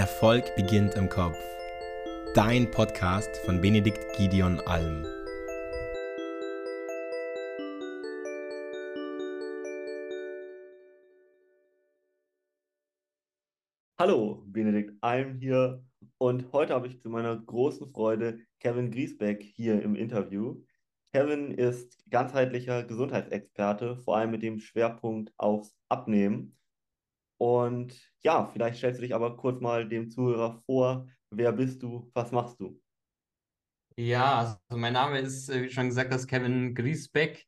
Erfolg beginnt im Kopf. Dein Podcast von Benedikt Gideon Alm. Hallo, Benedikt Alm hier und heute habe ich zu meiner großen Freude Kevin Griesbeck hier im Interview. Kevin ist ganzheitlicher Gesundheitsexperte, vor allem mit dem Schwerpunkt aufs Abnehmen. Und ja, vielleicht stellst du dich aber kurz mal dem Zuhörer vor. Wer bist du? Was machst du? Ja, also mein Name ist, äh, wie schon gesagt, das Kevin Griesbeck.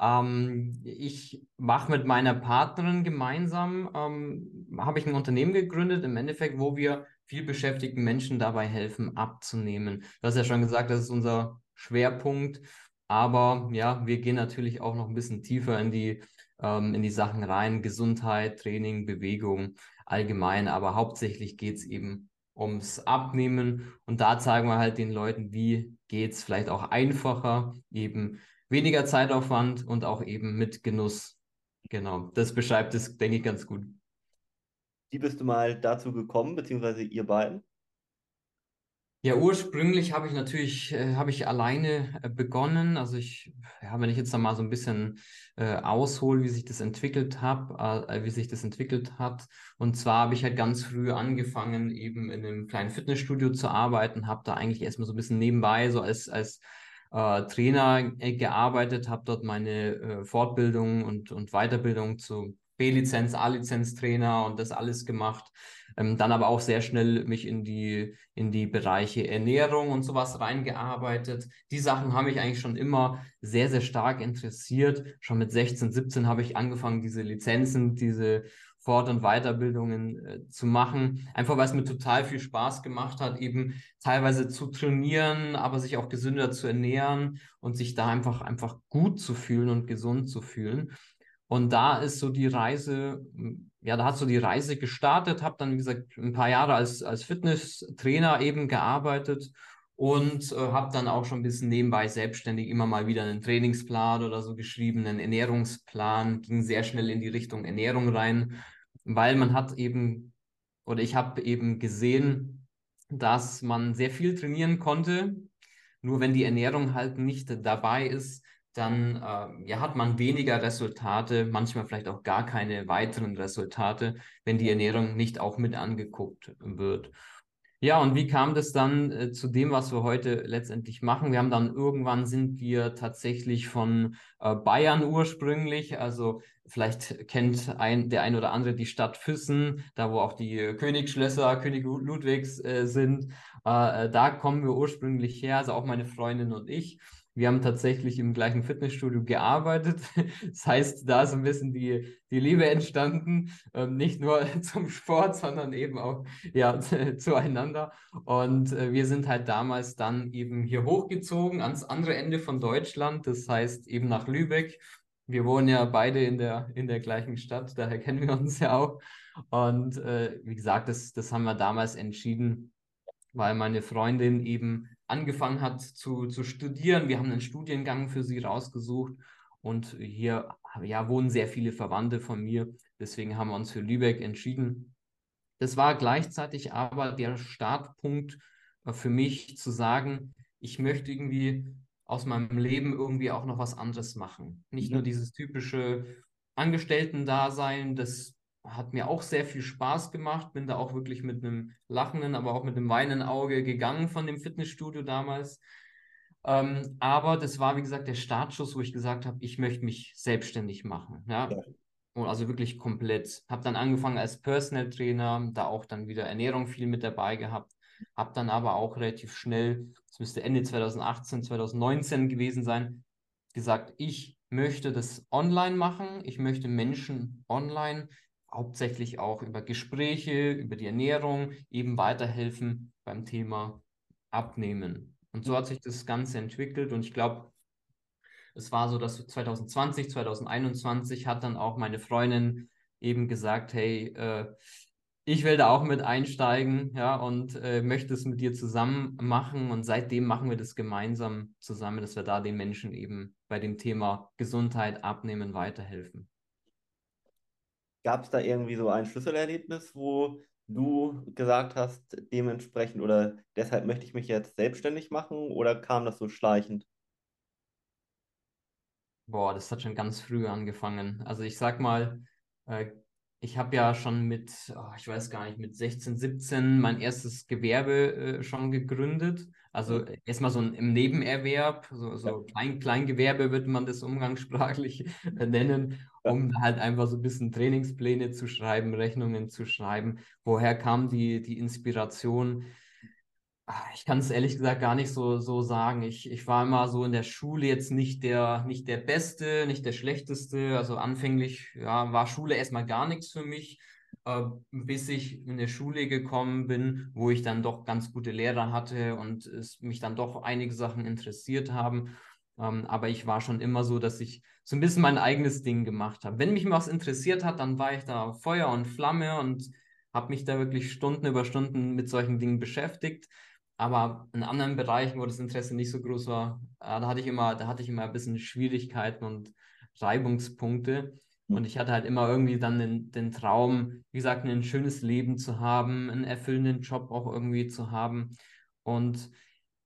Ähm, ich mache mit meiner Partnerin gemeinsam, ähm, habe ich ein Unternehmen gegründet, im Endeffekt, wo wir viel beschäftigten Menschen dabei helfen, abzunehmen. Du hast ja schon gesagt, das ist unser Schwerpunkt. Aber ja, wir gehen natürlich auch noch ein bisschen tiefer in die ähm, in die Sachen rein, Gesundheit, Training, Bewegung allgemein, aber hauptsächlich geht es eben ums Abnehmen und da zeigen wir halt den Leuten, wie geht es vielleicht auch einfacher, eben weniger Zeitaufwand und auch eben mit Genuss. Genau, das beschreibt es, denke ich, ganz gut. Wie bist du mal dazu gekommen, beziehungsweise ihr beiden? Ja, ursprünglich habe ich natürlich, äh, habe ich alleine äh, begonnen. Also ich, ja, wenn ich jetzt da mal so ein bisschen äh, aushole, wie sich das entwickelt habe, äh, wie sich das entwickelt hat. Und zwar habe ich halt ganz früh angefangen, eben in einem kleinen Fitnessstudio zu arbeiten, habe da eigentlich erstmal so ein bisschen nebenbei, so als, als äh, Trainer äh, gearbeitet, habe dort meine Fortbildung und, und Weiterbildung zu B-Lizenz, A-Lizenz-Trainer und das alles gemacht. Ähm, dann aber auch sehr schnell mich in die, in die Bereiche Ernährung und sowas reingearbeitet. Die Sachen haben mich eigentlich schon immer sehr, sehr stark interessiert. Schon mit 16, 17 habe ich angefangen, diese Lizenzen, diese Fort- und Weiterbildungen äh, zu machen. Einfach weil es mir total viel Spaß gemacht hat, eben teilweise zu trainieren, aber sich auch gesünder zu ernähren und sich da einfach, einfach gut zu fühlen und gesund zu fühlen. Und da ist so die Reise, ja, da hat so die Reise gestartet, habe dann, wie gesagt, ein paar Jahre als, als Fitnesstrainer eben gearbeitet und äh, habe dann auch schon ein bisschen nebenbei selbstständig immer mal wieder einen Trainingsplan oder so geschrieben, einen Ernährungsplan, ging sehr schnell in die Richtung Ernährung rein, weil man hat eben, oder ich habe eben gesehen, dass man sehr viel trainieren konnte, nur wenn die Ernährung halt nicht dabei ist, dann äh, ja, hat man weniger Resultate, manchmal vielleicht auch gar keine weiteren Resultate, wenn die Ernährung nicht auch mit angeguckt wird. Ja, und wie kam das dann äh, zu dem, was wir heute letztendlich machen? Wir haben dann irgendwann sind wir tatsächlich von äh, Bayern ursprünglich, also vielleicht kennt ein, der ein oder andere die Stadt Füssen, da wo auch die Königsschlösser König Ludwigs äh, sind. Äh, da kommen wir ursprünglich her, also auch meine Freundin und ich. Wir haben tatsächlich im gleichen Fitnessstudio gearbeitet. Das heißt, da ist ein bisschen die, die Liebe entstanden, ähm, nicht nur zum Sport, sondern eben auch ja, zueinander. Und äh, wir sind halt damals dann eben hier hochgezogen ans andere Ende von Deutschland, das heißt eben nach Lübeck. Wir wohnen ja beide in der, in der gleichen Stadt, daher kennen wir uns ja auch. Und äh, wie gesagt, das, das haben wir damals entschieden, weil meine Freundin eben angefangen hat zu, zu studieren. Wir haben einen Studiengang für sie rausgesucht und hier ja, wohnen sehr viele Verwandte von mir. Deswegen haben wir uns für Lübeck entschieden. Das war gleichzeitig aber der Startpunkt äh, für mich zu sagen, ich möchte irgendwie aus meinem Leben irgendwie auch noch was anderes machen. Nicht mhm. nur dieses typische Angestellten-Dasein, das hat mir auch sehr viel Spaß gemacht. Bin da auch wirklich mit einem lachenden, aber auch mit einem weinenden Auge gegangen von dem Fitnessstudio damals. Ähm, aber das war, wie gesagt, der Startschuss, wo ich gesagt habe, ich möchte mich selbstständig machen. Ja? ja. Und also wirklich komplett. Habe dann angefangen als Personal Trainer, da auch dann wieder Ernährung viel mit dabei gehabt. Habe dann aber auch relativ schnell, das müsste Ende 2018, 2019 gewesen sein, gesagt, ich möchte das online machen. Ich möchte Menschen online hauptsächlich auch über Gespräche, über die Ernährung eben weiterhelfen beim Thema Abnehmen. Und so hat sich das Ganze entwickelt und ich glaube, es war so, dass 2020, 2021 hat dann auch meine Freundin eben gesagt, hey, äh, ich will da auch mit einsteigen, ja, und äh, möchte es mit dir zusammen machen. Und seitdem machen wir das gemeinsam zusammen, dass wir da den Menschen eben bei dem Thema Gesundheit, Abnehmen weiterhelfen. Gab es da irgendwie so ein Schlüsselerlebnis, wo du gesagt hast, dementsprechend oder deshalb möchte ich mich jetzt selbstständig machen oder kam das so schleichend? Boah, das hat schon ganz früh angefangen. Also ich sag mal, äh, ich habe ja schon mit, oh, ich weiß gar nicht, mit 16, 17 mein erstes Gewerbe äh, schon gegründet. Also Mhm. erstmal so ein, im Nebenerwerb, so, Ja. so Klein, Kleingewerbe würde man das umgangssprachlich äh, nennen, Ja. um halt einfach so ein bisschen Trainingspläne zu schreiben, Rechnungen zu schreiben. Woher kam die, die Inspiration? Ah, Ich kann es ehrlich gesagt gar nicht so, so sagen. Ich, ich war immer so in der Schule jetzt nicht der, nicht der Beste, nicht der Schlechteste. Also anfänglich ja, war Schule erstmal gar nichts für mich, äh, bis ich in der Schule gekommen bin, wo ich dann doch ganz gute Lehrer hatte und es mich dann doch einige Sachen interessiert haben. Ähm, aber ich war schon immer so, dass ich so ein bisschen mein eigenes Ding gemacht habe. Wenn mich was interessiert hat, dann war ich da Feuer und Flamme und habe mich da wirklich Stunden über Stunden mit solchen Dingen beschäftigt. Aber in anderen Bereichen, wo das Interesse nicht so groß war, äh, da hatte ich immer, da hatte ich immer ein bisschen Schwierigkeiten und Reibungspunkte. Und ich hatte halt immer irgendwie dann den, den Traum, wie gesagt, ein schönes Leben zu haben, einen erfüllenden Job auch irgendwie zu haben. Und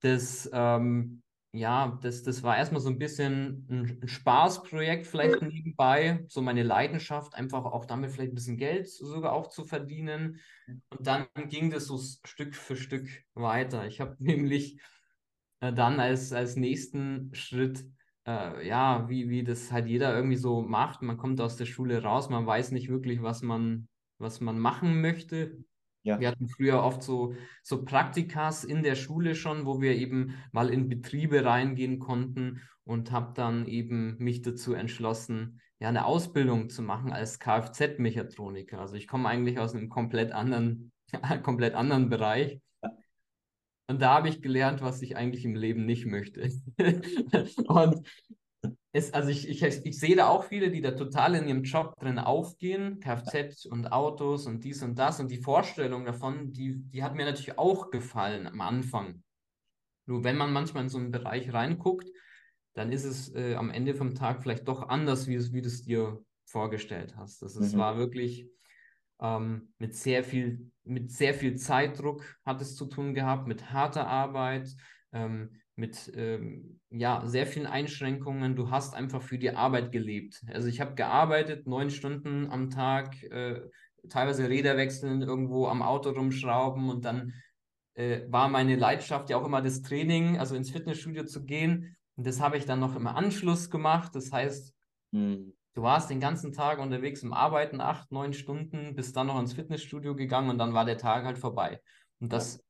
das, ähm, ja, das, das war erstmal so ein bisschen ein, Spaßprojekt vielleicht nebenbei, so meine Leidenschaft, einfach auch damit vielleicht ein bisschen Geld sogar auch zu verdienen. Und dann ging das so Stück für Stück weiter. Ich habe nämlich äh, dann als, als nächsten Schritt, äh, ja, wie, wie das halt jeder irgendwie so macht, man kommt aus der Schule raus, man weiß nicht wirklich, was man, was man machen möchte. Ja. Wir hatten früher oft so, so Praktikas in der Schule schon, wo wir eben mal in Betriebe reingehen konnten und habe dann eben mich dazu entschlossen, ja, eine Ausbildung zu machen als Kfz-Mechatroniker. Also ich komme eigentlich aus einem komplett anderen, komplett anderen Bereich. Und da habe ich gelernt, was ich eigentlich im Leben nicht möchte. und es, also ich, ich, ich sehe da auch viele, die da total in ihrem Job drin aufgehen, Kfz und Autos und dies und das. Und die Vorstellung davon, die, die hat mir natürlich auch gefallen am Anfang. Nur wenn man manchmal in so einen Bereich reinguckt, dann ist es äh, am Ende vom Tag vielleicht doch anders, wie, es, wie du es dir vorgestellt hast. Das ist, Mhm. war wirklich ähm, mit sehr viel, mit sehr viel Zeitdruck hat es zu tun gehabt, mit harter Arbeit, ähm, mit ähm, ja, sehr vielen Einschränkungen. Du hast einfach für die Arbeit gelebt. Also ich habe gearbeitet, neun Stunden am Tag, äh, teilweise Räder wechseln, irgendwo am Auto rumschrauben und dann äh, war meine Leidenschaft ja auch immer das Training, also ins Fitnessstudio zu gehen. Und das habe ich dann noch im Anschluss gemacht. Das heißt, Mhm. Du warst den ganzen Tag unterwegs im Arbeiten, acht, neun Stunden, bist dann noch ins Fitnessstudio gegangen und dann war der Tag halt vorbei. Und das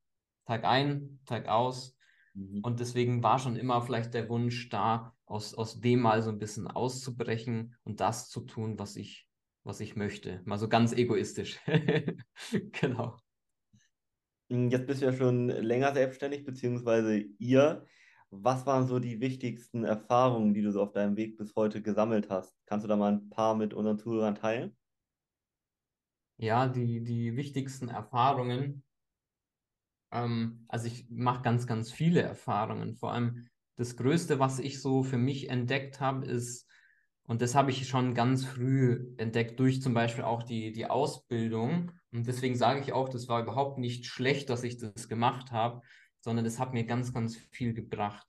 Tag ein, Tag aus. Mhm. Und deswegen war schon immer vielleicht der Wunsch da, aus, aus dem mal so ein bisschen auszubrechen und das zu tun, was ich, was ich möchte. Mal so ganz egoistisch. Genau. Mm, Jetzt bist du ja schon länger selbstständig, beziehungsweise ihr. Was waren so die wichtigsten Erfahrungen, die du so auf deinem Weg bis heute gesammelt hast? Kannst du da mal ein paar mit unseren Zuhörern teilen? Ja, die, die wichtigsten Erfahrungen. Ähm, also ich mache ganz, ganz viele Erfahrungen. Vor allem das Größte, was ich so für mich entdeckt habe, ist, und das habe ich schon ganz früh entdeckt durch zum Beispiel auch die, die Ausbildung. Und deswegen sage ich auch, das war überhaupt nicht schlecht, dass ich das gemacht habe, sondern das hat mir ganz, ganz viel gebracht.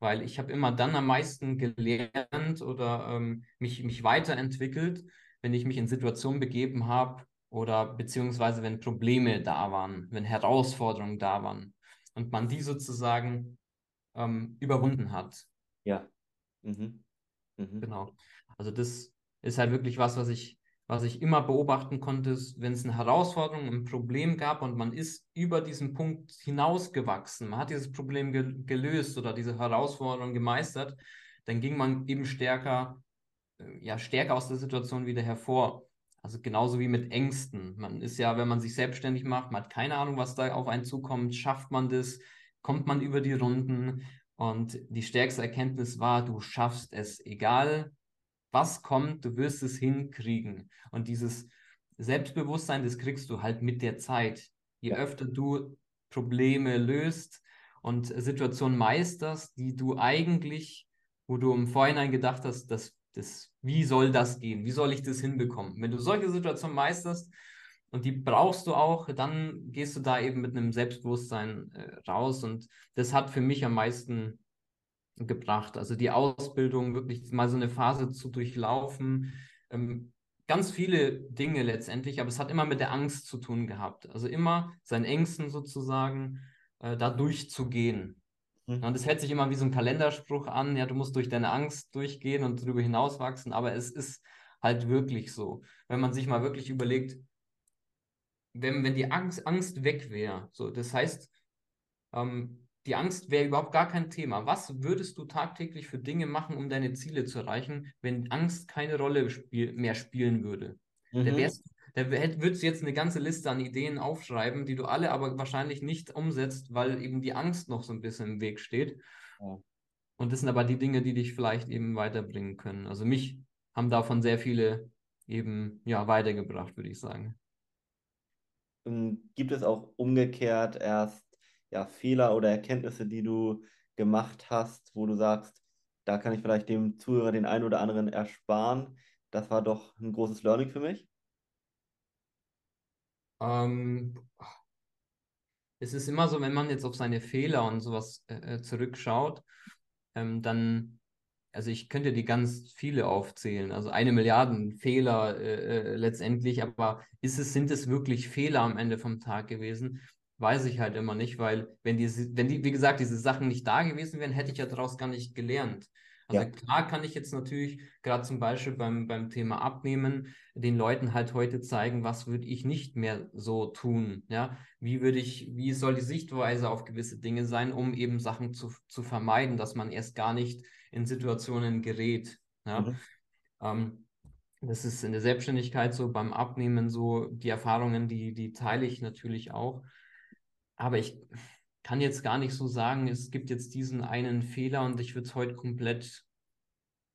Weil ich habe immer dann am meisten gelernt oder ähm, mich, mich weiterentwickelt, wenn ich mich in Situationen begeben habe, oder beziehungsweise wenn Probleme da waren, wenn Herausforderungen da waren und man die sozusagen ähm, überwunden hat. Ja. Mhm. Mhm. Genau. Also das ist halt wirklich was, was ich, was ich immer beobachten konnte, wenn es eine Herausforderung, ein Problem gab und man ist über diesen Punkt hinausgewachsen, man hat dieses Problem ge gelöst oder diese Herausforderung gemeistert, dann ging man eben stärker, äh, ja, stärker aus der Situation wieder hervor. Also genauso wie mit Ängsten. Man ist ja, wenn man sich selbstständig macht, man hat keine Ahnung, was da auf einen zukommt. Schafft man das? Kommt man über die Runden? Und die stärkste Erkenntnis war, du schaffst es, egal was kommt, du wirst es hinkriegen. Und dieses Selbstbewusstsein, das kriegst du halt mit der Zeit. Je Ja. öfter du Probleme löst und Situationen meisterst, die du eigentlich, wo du im Vorhinein gedacht hast, dass das, wie soll das gehen? Wie soll ich das hinbekommen? Wenn du solche Situationen meisterst, und die brauchst du auch, dann gehst du da eben mit einem Selbstbewusstsein äh, raus. Und das hat für mich am meisten gebracht. Also die Ausbildung, wirklich mal so eine Phase zu durchlaufen. Ähm, ganz viele Dinge letztendlich, aber es hat immer mit der Angst zu tun gehabt. Also immer seinen Ängsten sozusagen äh, da durchzugehen. Mhm. Und es hört sich immer wie so ein Kalenderspruch an, ja, du musst durch deine Angst durchgehen und darüber hinaus wachsen, aber es ist halt wirklich so. Wenn man sich mal wirklich überlegt, wenn, wenn die Angst, Angst weg wäre, so, das heißt, ähm, die Angst wäre überhaupt gar kein Thema. Was würdest du tagtäglich für Dinge machen, um deine Ziele zu erreichen, wenn Angst keine Rolle spiel mehr spielen würde? Mhm. Da, wärst, da würdest du jetzt eine ganze Liste an Ideen aufschreiben, die du alle aber wahrscheinlich nicht umsetzt, weil eben die Angst noch so ein bisschen im Weg steht. Ja. Und das sind aber die Dinge, die dich vielleicht eben weiterbringen können. Also mich haben davon sehr viele eben ja weitergebracht, würde ich sagen. Ähm, gibt es auch umgekehrt erst ja, Fehler oder Erkenntnisse, die du gemacht hast, wo du sagst, da kann ich vielleicht dem Zuhörer den einen oder anderen ersparen? Das war doch ein großes Learning für mich. Ähm, es ist immer so, wenn man jetzt auf seine Fehler und sowas äh, äh zurückschaut, ähm, dann, also ich könnte die ganz viele aufzählen, also eine Milliarde Fehler äh, äh, letztendlich, aber ist es, sind es wirklich Fehler am Ende vom Tag gewesen? weiß ich halt immer nicht, weil wenn die, wenn die, wie gesagt, diese Sachen nicht da gewesen wären, hätte ich ja daraus gar nicht gelernt. Also ja. klar kann ich jetzt natürlich gerade zum Beispiel beim, beim Thema Abnehmen den Leuten halt heute zeigen, was würde ich nicht mehr so tun. Ja, wie würde ich, wie soll die Sichtweise auf gewisse Dinge sein, um eben Sachen zu, zu vermeiden, dass man erst gar nicht in Situationen gerät. Ja. Mhm. Ähm, das ist in der Selbstständigkeit so, beim Abnehmen so, die Erfahrungen, die, die teile ich natürlich auch. Aber ich kann jetzt gar nicht so sagen, es gibt jetzt diesen einen Fehler und ich würde es heute komplett,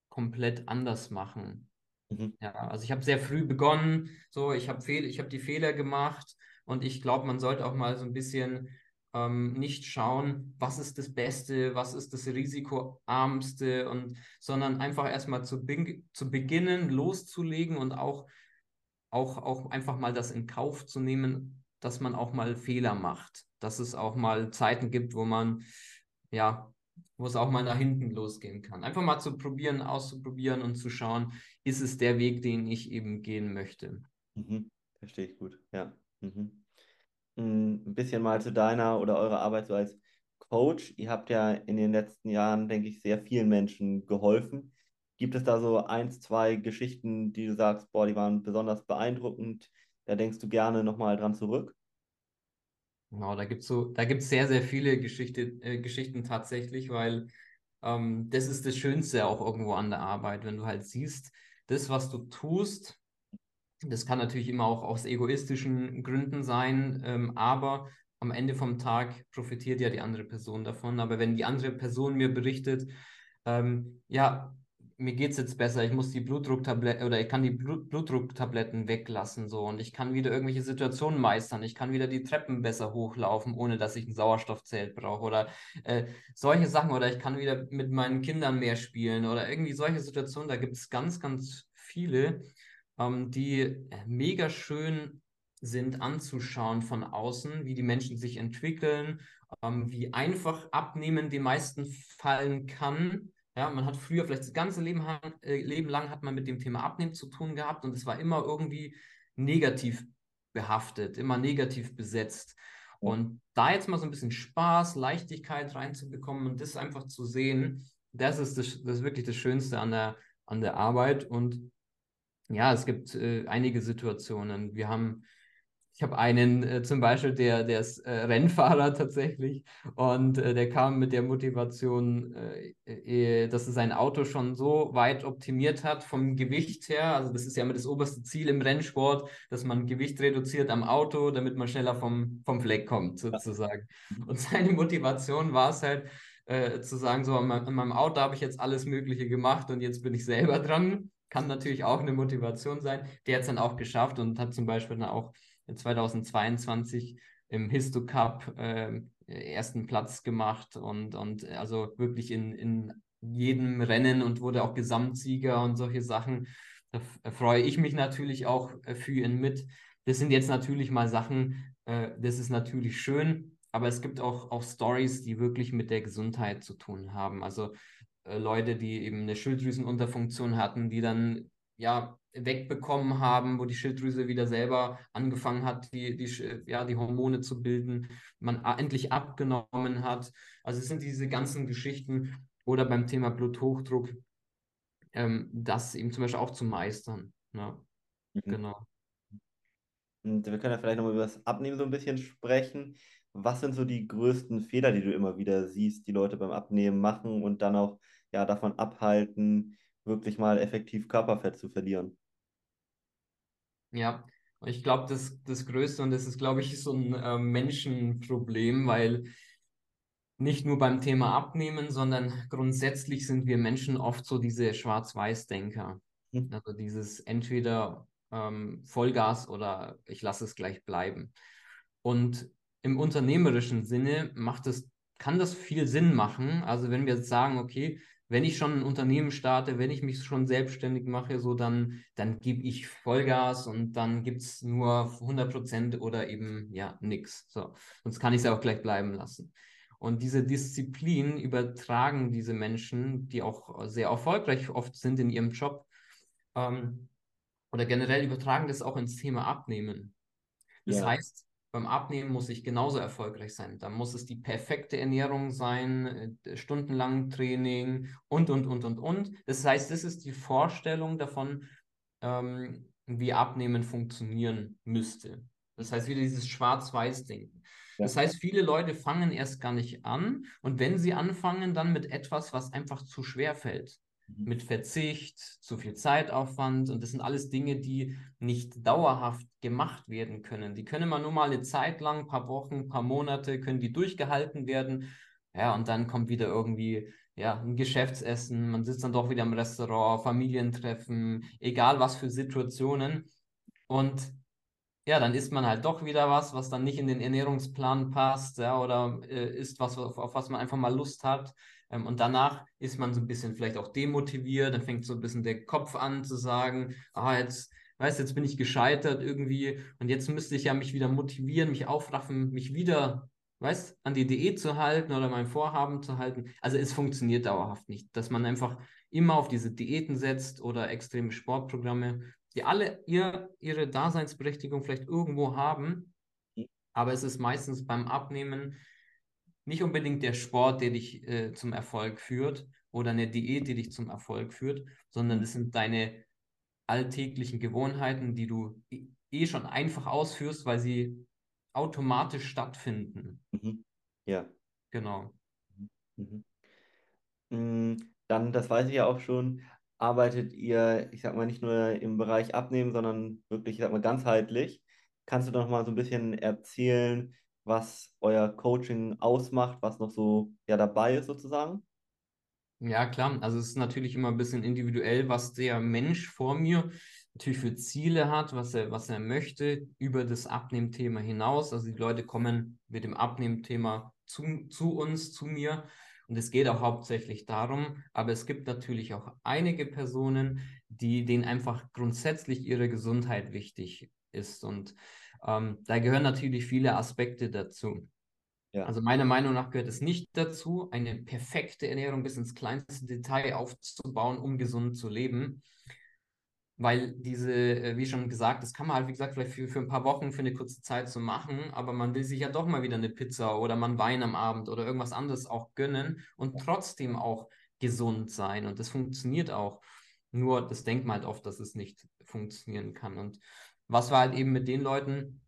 komplett anders machen. Mhm. Ja, also ich habe sehr früh begonnen, so ich habe Fehl, ich habe die Fehler gemacht und ich glaube, man sollte auch mal so ein bisschen ähm, nicht schauen, was ist das Beste, was ist das Risikoarmste und sondern einfach erstmal zu, zu beginnen, loszulegen und auch, auch, auch einfach mal das in Kauf zu nehmen, dass man auch mal Fehler macht dass es auch mal Zeiten gibt, wo man, ja, wo es auch mal nach hinten losgehen kann. Einfach mal zu probieren, auszuprobieren und zu schauen, ist es der Weg, den ich eben gehen möchte. Mhm. Verstehe ich gut, ja. Mhm. Mm, ein bisschen mal zu deiner oder eurer Arbeit so als Coach. Ihr habt ja in den letzten Jahren, denke ich, sehr vielen Menschen geholfen. Gibt es da so eins, zwei Geschichten, die du sagst, boah, die waren besonders beeindruckend? Da denkst du gerne nochmal dran zurück? Genau, da gibt es so, da gibt sehr, sehr viele Geschichte, äh, Geschichten tatsächlich, weil ähm, das ist das Schönste auch irgendwo an der Arbeit, wenn du halt siehst, das, was du tust, das kann natürlich immer auch aus egoistischen Gründen sein, ähm, aber am Ende vom Tag profitiert ja die andere Person davon. Aber wenn die andere Person mir berichtet, ähm, ja, mir geht es jetzt besser, ich muss die Blutdrucktabletten oder ich kann die Blut Blutdrucktabletten weglassen so. Und ich kann wieder irgendwelche Situationen meistern, ich kann wieder die Treppen besser hochlaufen, ohne dass ich ein Sauerstoffzelt brauche oder äh, solche Sachen. Oder ich kann wieder mit meinen Kindern mehr spielen oder irgendwie solche Situationen, da gibt es ganz, ganz viele, ähm, die äh, mega schön sind anzuschauen von außen, wie die Menschen sich entwickeln, ähm, wie einfach abnehmen den meisten fallen kann ja, man hat früher vielleicht das ganze Leben, äh, Leben lang hat man mit dem Thema Abnehmen zu tun gehabt und es war immer irgendwie negativ behaftet, immer negativ besetzt. Und da jetzt mal so ein bisschen Spaß, Leichtigkeit reinzubekommen und das einfach zu sehen, das ist, das, das ist wirklich das Schönste an der, an der Arbeit. Und ja, es gibt äh, einige Situationen. Wir haben ich habe einen äh, zum Beispiel, der, der ist äh, Rennfahrer tatsächlich und äh, der kam mit der Motivation, äh, äh, dass er sein Auto schon so weit optimiert hat vom Gewicht her. Also das ist ja immer das oberste Ziel im Rennsport, dass man Gewicht reduziert am Auto, damit man schneller vom, vom Fleck kommt sozusagen. Und seine Motivation war es halt äh, zu sagen, so an meinem Auto habe ich jetzt alles Mögliche gemacht und jetzt bin ich selber dran. Kann natürlich auch eine Motivation sein. Der hat es dann auch geschafft und hat zum Beispiel dann auch 2022 im Histo Cup äh, ersten Platz gemacht und, und also wirklich in, in jedem Rennen und wurde auch Gesamtsieger und solche Sachen. Da freue ich mich natürlich auch äh, für ihn mit. das sind jetzt natürlich mal Sachen, äh, das ist natürlich schön, aber es gibt auch, auch Stories, die wirklich mit der Gesundheit zu tun haben. Also äh, Leute, die eben eine Schilddrüsenunterfunktion hatten, die dann ja wegbekommen haben, wo die Schilddrüse wieder selber angefangen hat, die, die, ja, die Hormone zu bilden, man endlich abgenommen hat. Also es sind diese ganzen Geschichten oder beim Thema Bluthochdruck, ähm, das eben zum Beispiel auch zu meistern. Ja, mhm. genau. Und wir können ja vielleicht nochmal über das Abnehmen so ein bisschen sprechen. Was sind so die größten Fehler, die du immer wieder siehst, die Leute beim Abnehmen machen und dann auch ja, davon abhalten, wirklich mal effektiv Körperfett zu verlieren? Ja, ich glaube, das, das Größte, und das ist, glaube ich, so ein äh, Menschenproblem, weil nicht nur beim Thema Abnehmen, sondern grundsätzlich sind wir Menschen oft so diese Schwarz-Weiß-Denker. Mhm. Also dieses entweder ähm, Vollgas oder ich lasse es gleich bleiben. Und im unternehmerischen Sinne macht es, kann das viel Sinn machen. Also wenn wir jetzt sagen, okay, wenn ich schon ein Unternehmen starte, wenn ich mich schon selbstständig mache, so dann, dann gebe ich Vollgas und dann gibt es nur 100 Prozent oder eben ja nichts. So, sonst kann ich es ja auch gleich bleiben lassen. Und diese Disziplin übertragen diese Menschen, die auch sehr erfolgreich oft sind in ihrem Job, ähm, oder generell übertragen das auch ins Thema Abnehmen. Das ja. heißt, beim Abnehmen muss ich genauso erfolgreich sein. Da muss es die perfekte Ernährung sein, äh, stundenlang Training und, und, und, und, und. Das heißt, das ist die Vorstellung davon, ähm, wie Abnehmen funktionieren müsste. Das heißt, wieder dieses Schwarz-Weiß-Denken. Ja. Das heißt, viele Leute fangen erst gar nicht an und wenn sie anfangen, dann mit etwas, was einfach zu schwer fällt. Mhm. mit Verzicht, zu viel Zeitaufwand und das sind alles Dinge, die nicht dauerhaft gemacht werden können. Die können man nur mal eine Zeit lang, ein paar Wochen, ein paar Monate, können die durchgehalten werden. Ja, und dann kommt wieder irgendwie ja, ein Geschäftsessen, man sitzt dann doch wieder im Restaurant, Familientreffen, egal was für Situationen. Und ja, dann isst man halt doch wieder was, was dann nicht in den Ernährungsplan passt, ja, oder äh, isst was, auf, auf was man einfach mal Lust hat. Ähm, und danach ist man so ein bisschen vielleicht auch demotiviert, dann fängt so ein bisschen der Kopf an zu sagen, ah, jetzt, weißt jetzt bin ich gescheitert irgendwie und jetzt müsste ich ja mich wieder motivieren, mich aufraffen, mich wieder, weißt, an die Diät zu halten oder mein Vorhaben zu halten. Also es funktioniert dauerhaft nicht, dass man einfach immer auf diese Diäten setzt oder extreme Sportprogramme, die alle ihr, ihre Daseinsberechtigung vielleicht irgendwo haben, aber es ist meistens beim Abnehmen nicht unbedingt der Sport, der dich äh, zum Erfolg führt oder eine Diät, die dich zum Erfolg führt, sondern es sind deine alltäglichen Gewohnheiten, die du eh schon einfach ausführst, weil sie automatisch stattfinden. Mhm. Ja. Genau. Mhm. Mm, dann, das weiß ich ja auch schon, arbeitet ihr, ich sag mal, nicht nur im Bereich Abnehmen, sondern wirklich, ich sag mal, ganzheitlich. Kannst du noch mal so ein bisschen erzählen, was euer Coaching ausmacht, was noch so ja dabei ist sozusagen? Ja, klar. Also es ist natürlich immer ein bisschen individuell, was der Mensch vor mir natürlich für Ziele hat, was er, was er möchte über das Abnehmthema hinaus. Also die Leute kommen mit dem Abnehmthema zu, zu uns, zu mir. Und es geht auch hauptsächlich darum, aber es gibt natürlich auch einige Personen, die denen einfach grundsätzlich ihre Gesundheit wichtig ist. Und ähm, da gehören natürlich viele Aspekte dazu. Ja. Also meiner Meinung nach gehört es nicht dazu, eine perfekte Ernährung bis ins kleinste Detail aufzubauen, um gesund zu leben. Weil diese, äh, wie schon gesagt, das kann man halt, wie gesagt, vielleicht für, für ein paar Wochen, für eine kurze Zeit so machen, aber man will sich ja doch mal wieder eine Pizza oder einen Wein am Abend oder irgendwas anderes auch gönnen und trotzdem auch gesund sein. Und das funktioniert auch. Nur das denkt man halt oft, dass es nicht funktionieren kann. Und was wir halt eben mit den Leuten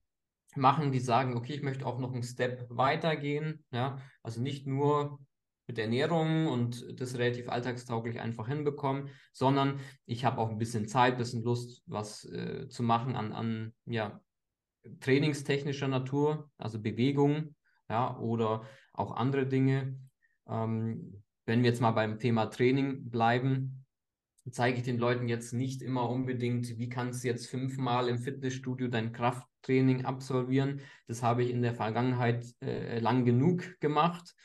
machen, die sagen, okay, ich möchte auch noch einen Step weitergehen, ja, also nicht nur mit Ernährung und das relativ alltagstauglich einfach hinbekommen, sondern ich habe auch ein bisschen Zeit, ein bisschen Lust, was äh, zu machen an, an ja, trainingstechnischer Natur, also Bewegung, ja, oder auch andere Dinge. Ähm, wenn wir jetzt mal beim Thema Training bleiben, zeige ich den Leuten jetzt nicht immer unbedingt, wie kannst du jetzt fünfmal im Fitnessstudio dein Krafttraining absolvieren. Das habe ich in der Vergangenheit äh, lang genug gemacht,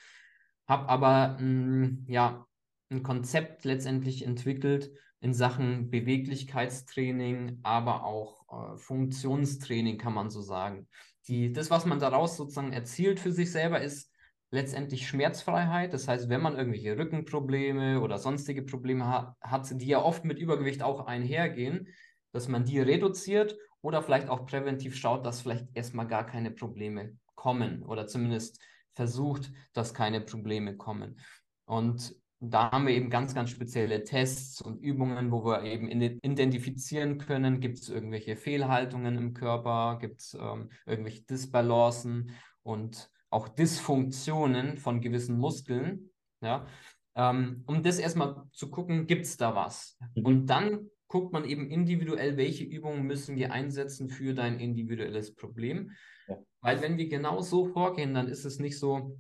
habe aber mh, mm, ja ein Konzept letztendlich entwickelt, in Sachen Beweglichkeitstraining, aber auch äh, Funktionstraining, kann man so sagen. Die, das, was man daraus sozusagen erzielt für sich selber, ist letztendlich Schmerzfreiheit. Das heißt, wenn man irgendwelche Rückenprobleme oder sonstige Probleme ha hat, die ja oft mit Übergewicht auch einhergehen, dass man die reduziert oder vielleicht auch präventiv schaut, dass vielleicht erstmal gar keine Probleme kommen oder zumindest versucht, dass keine Probleme kommen. Und da haben wir eben ganz, ganz spezielle Tests und Übungen, wo wir eben identifizieren können, gibt es irgendwelche Fehlhaltungen im Körper, gibt es ähm, irgendwelche Disbalancen und auch Dysfunktionen von gewissen Muskeln, ja, ähm, um das erstmal zu gucken, gibt es da was? Mhm. Und dann guckt man eben individuell, welche Übungen müssen wir einsetzen für dein individuelles Problem. Ja. Weil wenn wir genau so vorgehen, dann ist es nicht so,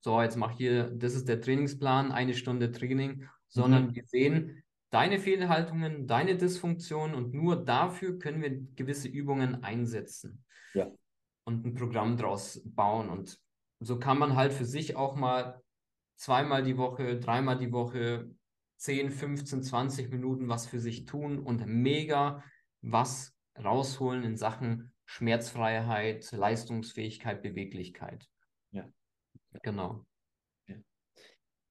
so, jetzt mach hier, das ist der Trainingsplan, eine Stunde Training, sondern mhm. wir sehen deine Fehlhaltungen, deine Dysfunktionen und nur dafür können wir gewisse Übungen einsetzen. Ja. Und ein Programm draus bauen. Und so kann man halt für sich auch mal zweimal die Woche, dreimal die Woche 10, 15, 20 Minuten was für sich tun und mega was rausholen in Sachen Schmerzfreiheit, Leistungsfähigkeit, Beweglichkeit. Ja. Genau. Ja.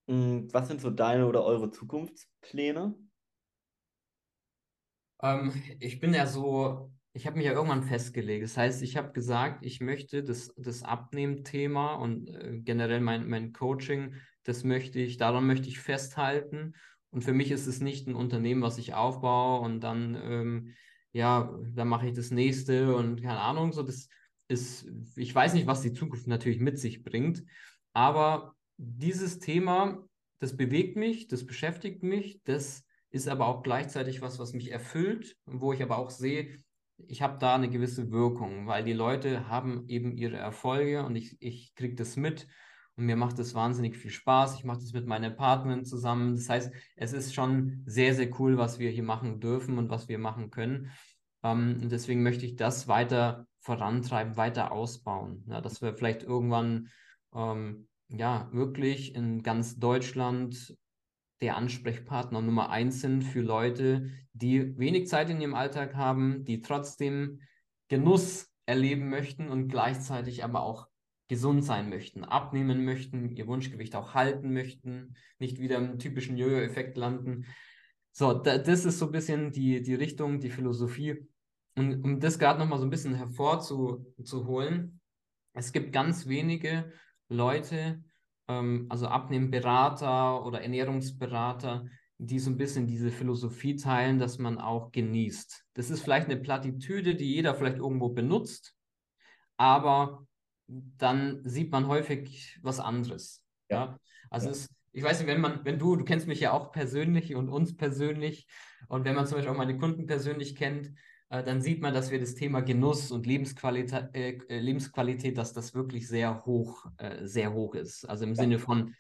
Mm, was sind so deine oder eure Zukunftspläne? Ähm, ich bin ja so, ich habe mich ja irgendwann festgelegt. Das heißt, ich habe gesagt, ich möchte das, das Abnehmen-Thema und äh, generell mein, mein Coaching, das möchte ich, daran möchte ich festhalten. Und für mich ist es nicht ein Unternehmen, was ich aufbaue und dann, ähm, ja, dann mache ich das nächste und keine Ahnung, so das ist, ich weiß nicht, was die Zukunft natürlich mit sich bringt. Aber dieses Thema, das bewegt mich, das beschäftigt mich, das ist aber auch gleichzeitig was, was mich erfüllt, wo ich aber auch sehe, ich habe da eine gewisse Wirkung, weil die Leute haben eben ihre Erfolge und ich, ich kriege das mit und mir macht das wahnsinnig viel Spaß. Ich mache das mit meiner Partnerin zusammen. Das heißt, es ist schon sehr, sehr cool, was wir hier machen dürfen und was wir machen können. Ähm, und deswegen möchte ich das weiter vorantreiben, weiter ausbauen, ja, dass wir vielleicht irgendwann ähm, ja, wirklich in ganz Deutschland der Ansprechpartner Nummer eins sind für Leute, die wenig Zeit in ihrem Alltag haben, die trotzdem Genuss erleben möchten und gleichzeitig aber auch gesund sein möchten, abnehmen möchten, ihr Wunschgewicht auch halten möchten, nicht wieder im typischen Jojo-Effekt landen. So, da, das ist so ein bisschen die, die Richtung, die Philosophie. Und um das gerade nochmal so ein bisschen hervorzuholen, es gibt ganz wenige Leute, ähm, also Abnehmberater oder Ernährungsberater, die so ein bisschen diese Philosophie teilen, dass man auch genießt. Das ist vielleicht eine Plattitüde, die jeder vielleicht irgendwo benutzt, aber dann sieht man häufig was anderes. Ja. ja? Also ja. Es, ich weiß nicht, wenn man, wenn du, du kennst mich ja auch persönlich und uns persönlich und wenn man zum Beispiel auch meine Kunden persönlich kennt, dann sieht man, dass wir das Thema Genuss und Lebensqualität, äh, äh, Lebensqualität, dass das wirklich sehr hoch, äh, sehr hoch ist. Also im ja. Sinne von,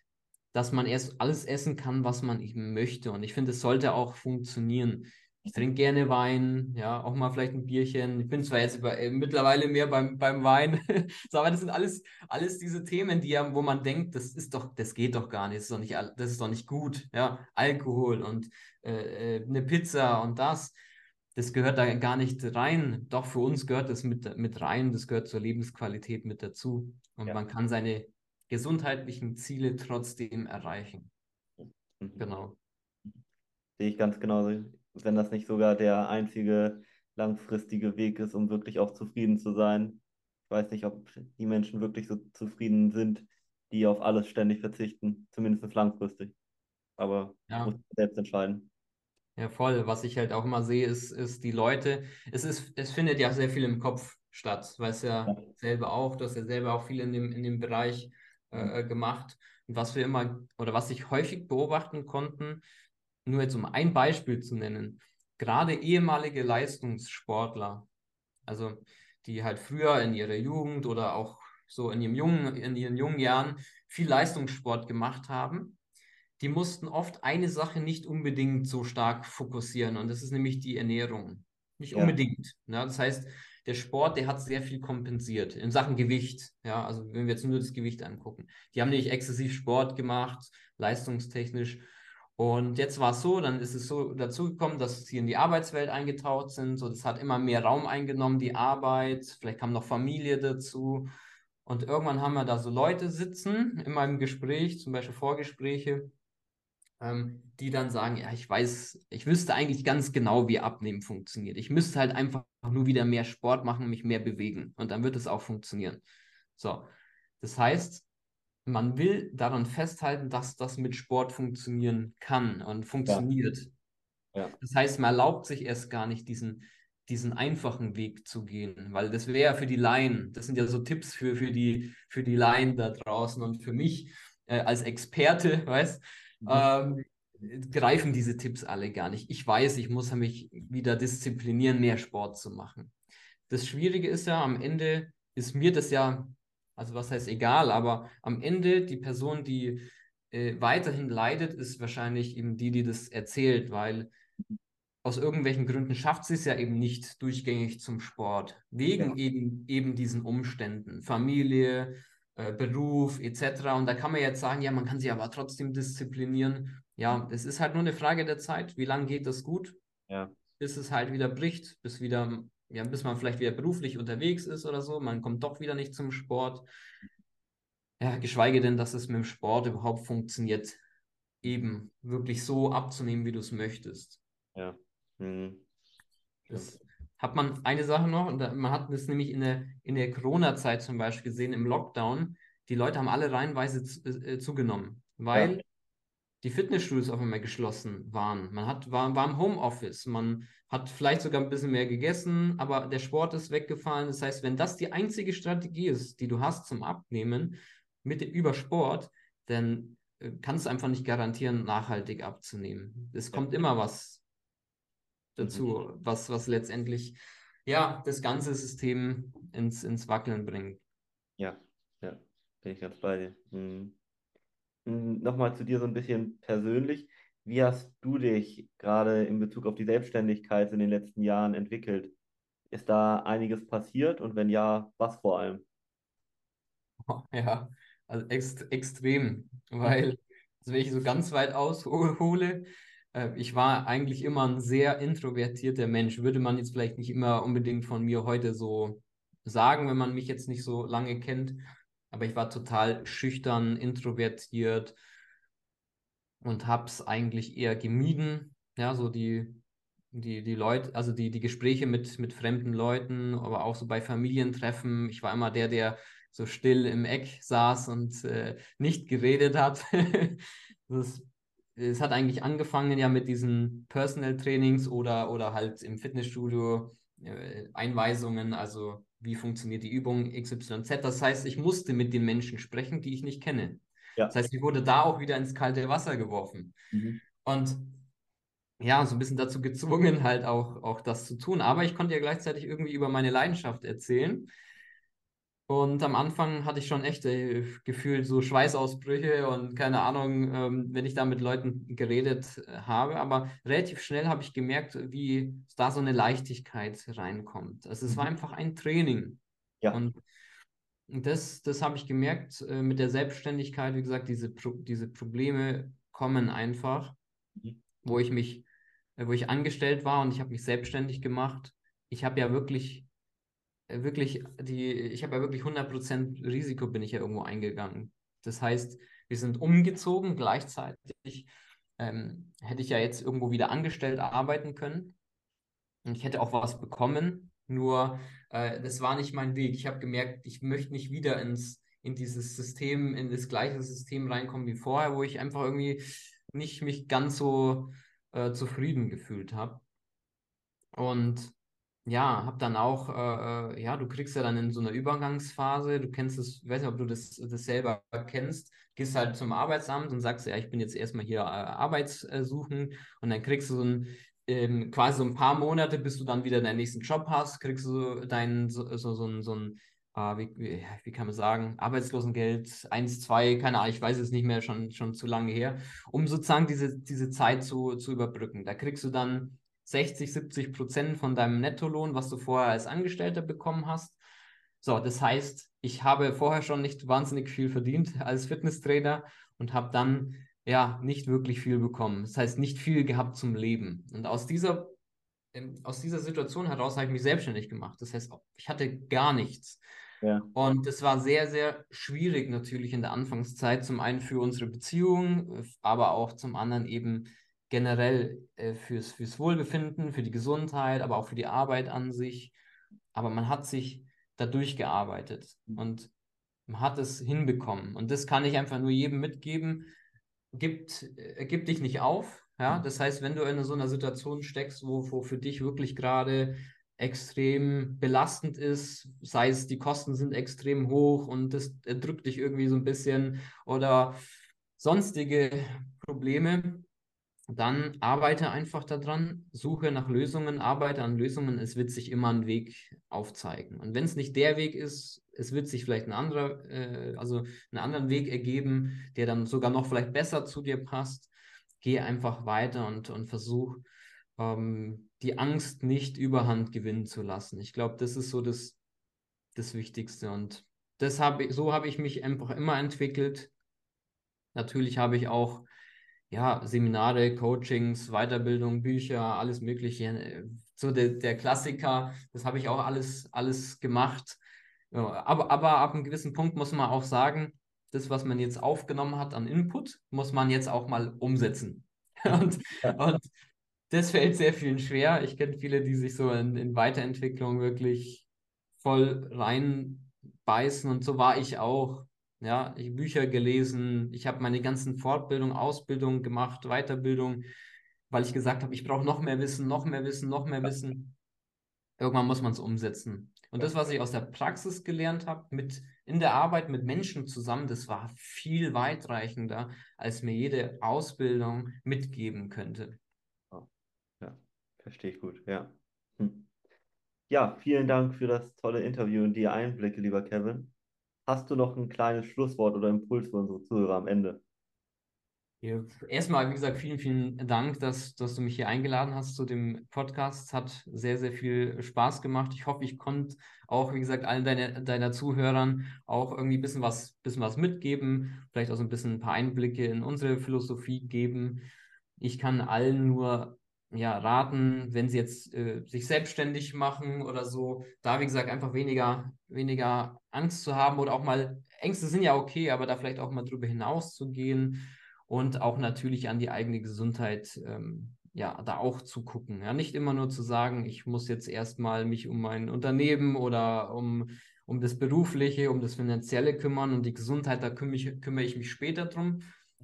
dass man erst alles essen kann, was man eben möchte. Und ich finde, es sollte auch funktionieren. Ich trinke gerne Wein, ja, auch mal vielleicht ein Bierchen. Ich bin zwar jetzt über, äh, mittlerweile mehr beim, beim Wein, so, aber das sind alles, alles diese Themen, die ja, wo man denkt, das ist doch, das geht doch gar nicht, das ist doch nicht, das ist doch nicht gut, ja, Alkohol und äh, eine Pizza und das das gehört da gar nicht rein. Doch für uns gehört das mit, mit rein, das gehört zur Lebensqualität mit dazu. Und ja. man kann seine gesundheitlichen Ziele trotzdem erreichen. Mhm. Genau. Sehe ich ganz genauso. Wenn das nicht sogar der einzige langfristige Weg ist, um wirklich auch zufrieden zu sein. Ich weiß nicht, ob die Menschen wirklich so zufrieden sind, die auf alles ständig verzichten, zumindest langfristig. Aber ja. muss selbst entscheiden. Ja, voll. Was ich halt auch immer sehe, ist, ist die Leute, es ist, es findet ja sehr viel im Kopf statt. Du weißt ja, selber auch, du hast ja selber auch viel in dem, in dem Bereich äh, äh, gemacht. Und was wir immer, oder was ich häufig beobachten konnten, nur jetzt um ein Beispiel zu nennen, gerade ehemalige Leistungssportler, also die halt früher in ihrer Jugend oder auch so in ihrem jungen, in ihren jungen Jahren viel Leistungssport gemacht haben, die mussten oft eine Sache nicht unbedingt so stark fokussieren und das ist nämlich die Ernährung. Nicht ja. unbedingt. Ne? Das heißt, der Sport, der hat sehr viel kompensiert in Sachen Gewicht. Ja, also wenn wir jetzt nur das Gewicht angucken. Die haben nämlich exzessiv Sport gemacht, leistungstechnisch. Und jetzt war es so, dann ist es so dazu gekommen, dass sie in die Arbeitswelt eingetaucht sind. So, das hat immer mehr Raum eingenommen, die Arbeit. Vielleicht kam noch Familie dazu. Und irgendwann haben wir da so Leute sitzen in meinem Gespräch, zum Beispiel Vorgespräche, die dann sagen, ja, ich weiß, ich wüsste eigentlich ganz genau, wie Abnehmen funktioniert. Ich müsste halt einfach nur wieder mehr Sport machen, mich mehr bewegen. Und dann wird es auch funktionieren. So, das heißt, man will daran festhalten, dass das mit Sport funktionieren kann und funktioniert. Ja. Ja. Das heißt, man erlaubt sich erst gar nicht diesen, diesen einfachen Weg zu gehen, weil das wäre ja für die Laien, das sind ja so Tipps für, für, die, für die Laien da draußen und für mich äh, als Experte, weißt, mhm. Ähm, greifen diese Tipps alle gar nicht. Ich weiß, ich muss mich wieder disziplinieren, mehr Sport zu machen. Das Schwierige ist ja, am Ende ist mir das ja also was heißt egal, aber am Ende die Person, die äh, weiterhin leidet, ist wahrscheinlich eben die, die das erzählt, weil aus irgendwelchen Gründen schafft sie es ja eben nicht durchgängig zum Sport, wegen ja. eben, eben diesen Umständen, Familie, äh, Beruf etc. Und da kann man jetzt sagen, ja, man kann sich aber trotzdem disziplinieren. Ja, es ist halt nur eine Frage der Zeit, wie lange geht das gut, ja. bis es halt wieder bricht, bis wieder ja, bis man vielleicht wieder beruflich unterwegs ist oder so, man kommt doch wieder nicht zum Sport. Ja, geschweige denn, dass es mit dem Sport überhaupt funktioniert, eben wirklich so abzunehmen, wie du es möchtest. Ja. Mhm. Das hat man eine Sache noch, und man hat das nämlich in der, in der Corona-Zeit zum Beispiel gesehen, im Lockdown, die Leute haben alle reihenweise äh, zugenommen, weil ja die Fitnessstudios auf einmal geschlossen waren. Man hat, war, war im Homeoffice, man hat vielleicht sogar ein bisschen mehr gegessen, aber der Sport ist weggefallen. Das heißt, wenn das die einzige Strategie ist, die du hast zum Abnehmen mit über Sport, dann äh, kannst du einfach nicht garantieren, nachhaltig abzunehmen. Es kommt immer was dazu, mhm. was, was letztendlich ja das ganze System ins, ins Wackeln bringt. Ja, ja, bin ich ganz bei dir. Mhm. Hm, nochmal zu dir so ein bisschen persönlich. Wie hast du dich gerade in Bezug auf die Selbstständigkeit in den letzten Jahren entwickelt? Ist da einiges passiert und wenn ja, was vor allem? Ja, also ext extrem, weil, also wenn ich so ganz weit aushole, ich war eigentlich immer ein sehr introvertierter Mensch. Würde man jetzt vielleicht nicht immer unbedingt von mir heute so sagen, wenn man mich jetzt nicht so lange kennt aber ich war total schüchtern, introvertiert und habe es eigentlich eher gemieden. Ja, so die, die, die Leute, also die, die Gespräche mit, mit fremden Leuten, aber auch so bei Familientreffen. Ich war immer der, der so still im Eck saß und äh, nicht geredet hat. das, es hat eigentlich angefangen ja mit diesen Personal Trainings oder, oder halt im Fitnessstudio äh, Einweisungen, also wie funktioniert die Übung XYZ. Das heißt, ich musste mit den Menschen sprechen, die ich nicht kenne. Ja. Das heißt, ich wurde da auch wieder ins kalte Wasser geworfen. Mhm. Und ja, so ein bisschen dazu gezwungen, halt auch, auch das zu tun. Aber ich konnte ja gleichzeitig irgendwie über meine Leidenschaft erzählen. Und am Anfang hatte ich schon echt äh, gefühlt so Schweißausbrüche und keine Ahnung, ähm, wenn ich da mit Leuten geredet äh, habe. Aber relativ schnell habe ich gemerkt, wie da so eine Leichtigkeit reinkommt. Also es war mhm. einfach ein Training. Ja. Und das, das habe ich gemerkt äh, mit der Selbstständigkeit. Wie gesagt, diese, Pro diese Probleme kommen einfach, mhm. wo ich mich, wo ich angestellt war und ich habe mich selbstständig gemacht. Ich habe ja wirklich wirklich die, ich habe ja wirklich 100% Risiko bin ich ja irgendwo eingegangen. Das heißt, wir sind umgezogen, gleichzeitig ähm, hätte ich ja jetzt irgendwo wieder angestellt arbeiten können und ich hätte auch was bekommen, nur äh, das war nicht mein Weg. Ich habe gemerkt, ich möchte nicht wieder ins, in dieses System, in das gleiche System reinkommen wie vorher, wo ich einfach irgendwie nicht mich ganz so äh, zufrieden gefühlt habe. Und ja, habe dann auch, äh, äh, ja, du kriegst ja dann in so einer Übergangsphase, du kennst es, ich weiß nicht, ob du das, das selber kennst, gehst halt zum Arbeitsamt und sagst, ja, ich bin jetzt erstmal hier äh, Arbeitssuchen und dann kriegst du so ein, ähm, quasi so ein paar Monate, bis du dann wieder deinen nächsten Job hast, kriegst du deinen, so, so, so, so ein, äh, wie, wie, wie, kann man sagen, Arbeitslosengeld 1, 2, keine Ahnung, ich weiß es nicht mehr, schon, schon zu lange her, um sozusagen diese, diese Zeit zu, zu überbrücken. Da kriegst du dann 60, 70 Prozent von deinem Nettolohn, was du vorher als Angestellter bekommen hast. So, das heißt, ich habe vorher schon nicht wahnsinnig viel verdient als Fitnesstrainer und habe dann ja, nicht wirklich viel bekommen. Das heißt, nicht viel gehabt zum Leben. Und aus dieser, ähm, aus dieser Situation heraus habe ich mich selbstständig gemacht. Das heißt, ich hatte gar nichts. Ja. Und es war sehr, sehr schwierig natürlich in der Anfangszeit, zum einen für unsere Beziehung, aber auch zum anderen eben generell äh, fürs, fürs Wohlbefinden, für die Gesundheit, aber auch für die Arbeit an sich. Aber man hat sich da durchgearbeitet und man hat es hinbekommen. Und das kann ich einfach nur jedem mitgeben. Gibt, äh, gib dich nicht auf. Ja? Das heißt, wenn du in so einer Situation steckst, wo, wo für dich wirklich gerade extrem belastend ist, sei es die Kosten sind extrem hoch und das drückt dich irgendwie so ein bisschen oder sonstige Probleme, dann arbeite einfach daran, suche nach Lösungen, arbeite an Lösungen, es wird sich immer ein Weg aufzeigen. Und wenn es nicht der Weg ist, es wird sich vielleicht ein anderer, äh, also einen anderen Weg ergeben, der dann sogar noch vielleicht besser zu dir passt. Geh einfach weiter und, und versuch ähm, die Angst nicht überhand gewinnen zu lassen. Ich glaube, das ist so das, das Wichtigste. Und das hab, so habe ich mich einfach immer entwickelt. Natürlich habe ich auch ja, Seminare, Coachings, Weiterbildung, Bücher, alles Mögliche. So der, der Klassiker, das habe ich auch alles, alles gemacht. Aber, aber ab einem gewissen Punkt muss man auch sagen, das, was man jetzt aufgenommen hat an Input, muss man jetzt auch mal umsetzen. und, und das fällt sehr vielen schwer. Ich kenne viele, die sich so in, in Weiterentwicklung wirklich voll reinbeißen und so war ich auch. Ja, ich Bücher gelesen, ich habe meine ganzen Fortbildungen, Ausbildungen gemacht, Weiterbildung, weil ich gesagt habe, ich brauche noch mehr Wissen, noch mehr Wissen, noch mehr Wissen. Irgendwann muss man es umsetzen. Und das, was ich aus der Praxis gelernt habe, mit in der Arbeit mit Menschen zusammen, das war viel weitreichender, als mir jede Ausbildung mitgeben könnte. Verstehe ich gut, ja. Hm. Ja, vielen Dank für das tolle Interview und die Einblicke, lieber Kevin. Hast du noch ein kleines Schlusswort oder Impuls für unsere Zuhörer am Ende? Erstmal, wie gesagt, vielen, vielen Dank, dass, dass du mich hier eingeladen hast zu dem Podcast. Es hat sehr, sehr viel Spaß gemacht. Ich hoffe, ich konnte auch, wie gesagt, allen deine, deiner Zuhörern auch irgendwie ein bisschen was, bisschen was mitgeben, vielleicht auch so ein bisschen ein paar Einblicke in unsere Philosophie geben. Ich kann allen nur ja, raten, wenn sie jetzt äh, sich selbstständig machen oder so, da wie gesagt einfach weniger, weniger Angst zu haben oder auch mal, Ängste sind ja okay, aber da vielleicht auch mal drüber hinaus zu gehen und auch natürlich an die eigene Gesundheit, ähm, ja, da auch zu gucken. Ja, nicht immer nur zu sagen, ich muss jetzt erstmal mich um mein Unternehmen oder um, um das Berufliche, um das Finanzielle kümmern und die Gesundheit, da kümmere ich, kümmere ich mich später drum,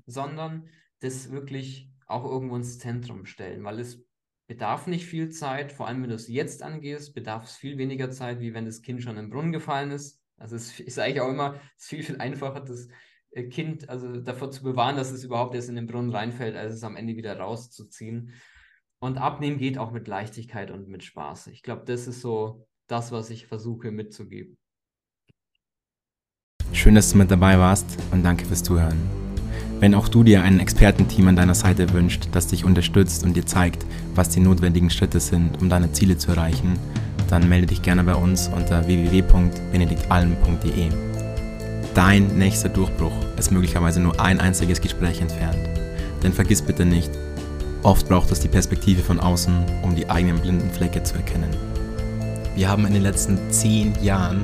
sondern das wirklich auch irgendwo ins Zentrum stellen, weil es bedarf nicht viel Zeit, vor allem wenn du es jetzt angehst, bedarf es viel weniger Zeit, wie wenn das Kind schon im Brunnen gefallen ist. Also es ist eigentlich auch immer es ist viel, viel einfacher, das äh, Kind also davor zu bewahren, dass es überhaupt erst in den Brunnen reinfällt, als es am Ende wieder rauszuziehen. Und abnehmen geht auch mit Leichtigkeit und mit Spaß. Ich glaube, das ist so das, was ich versuche mitzugeben. Schön, dass du mit dabei warst und danke fürs Zuhören. Wenn auch du dir ein Expertenteam an deiner Seite wünscht, das dich unterstützt und dir zeigt, was die notwendigen Schritte sind, um deine Ziele zu erreichen, dann melde dich gerne bei uns unter www.benediktalm.de. Dein nächster Durchbruch ist möglicherweise nur ein einziges Gespräch entfernt. Denn vergiss bitte nicht, oft braucht es die Perspektive von außen, um die eigenen blinden Flecke zu erkennen. Wir haben in den letzten zehn Jahren